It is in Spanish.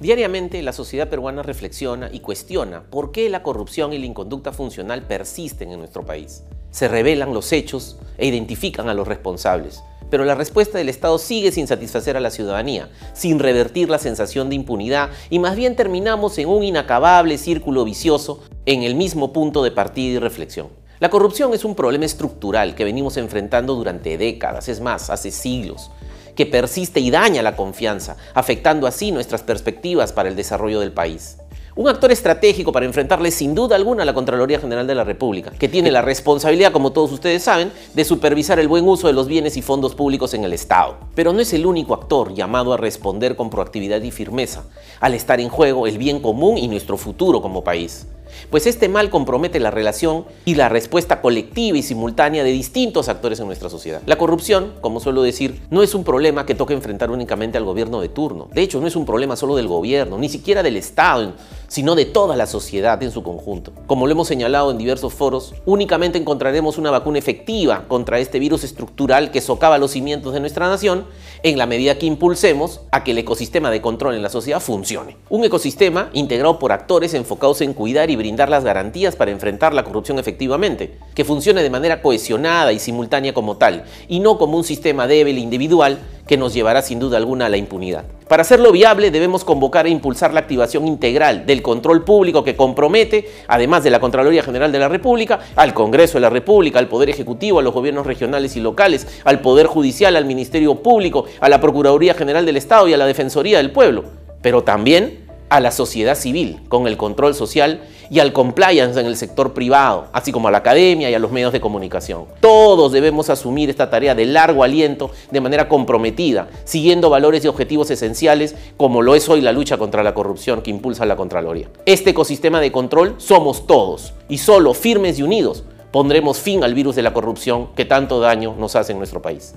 Diariamente la sociedad peruana reflexiona y cuestiona por qué la corrupción y la inconducta funcional persisten en nuestro país. Se revelan los hechos e identifican a los responsables, pero la respuesta del Estado sigue sin satisfacer a la ciudadanía, sin revertir la sensación de impunidad y más bien terminamos en un inacabable círculo vicioso en el mismo punto de partida y reflexión. La corrupción es un problema estructural que venimos enfrentando durante décadas, es más, hace siglos que persiste y daña la confianza, afectando así nuestras perspectivas para el desarrollo del país. Un actor estratégico para enfrentarle sin duda alguna a la Contraloría General de la República, que tiene la responsabilidad, como todos ustedes saben, de supervisar el buen uso de los bienes y fondos públicos en el Estado. Pero no es el único actor llamado a responder con proactividad y firmeza, al estar en juego el bien común y nuestro futuro como país pues este mal compromete la relación y la respuesta colectiva y simultánea de distintos actores en nuestra sociedad. La corrupción, como suelo decir, no es un problema que toque enfrentar únicamente al gobierno de turno. De hecho, no es un problema solo del gobierno, ni siquiera del Estado, sino de toda la sociedad en su conjunto. Como lo hemos señalado en diversos foros, únicamente encontraremos una vacuna efectiva contra este virus estructural que socava los cimientos de nuestra nación en la medida que impulsemos a que el ecosistema de control en la sociedad funcione. Un ecosistema integrado por actores enfocados en cuidar y brindar las garantías para enfrentar la corrupción efectivamente, que funcione de manera cohesionada y simultánea como tal, y no como un sistema débil e individual que nos llevará sin duda alguna a la impunidad. Para hacerlo viable debemos convocar e impulsar la activación integral del control público que compromete, además de la Contraloría General de la República, al Congreso de la República, al Poder Ejecutivo, a los gobiernos regionales y locales, al Poder Judicial, al Ministerio Público, a la Procuraduría General del Estado y a la Defensoría del Pueblo, pero también a la sociedad civil con el control social y al compliance en el sector privado, así como a la academia y a los medios de comunicación. Todos debemos asumir esta tarea de largo aliento de manera comprometida, siguiendo valores y objetivos esenciales como lo es hoy la lucha contra la corrupción que impulsa la Contraloría. Este ecosistema de control somos todos y solo firmes y unidos pondremos fin al virus de la corrupción que tanto daño nos hace en nuestro país.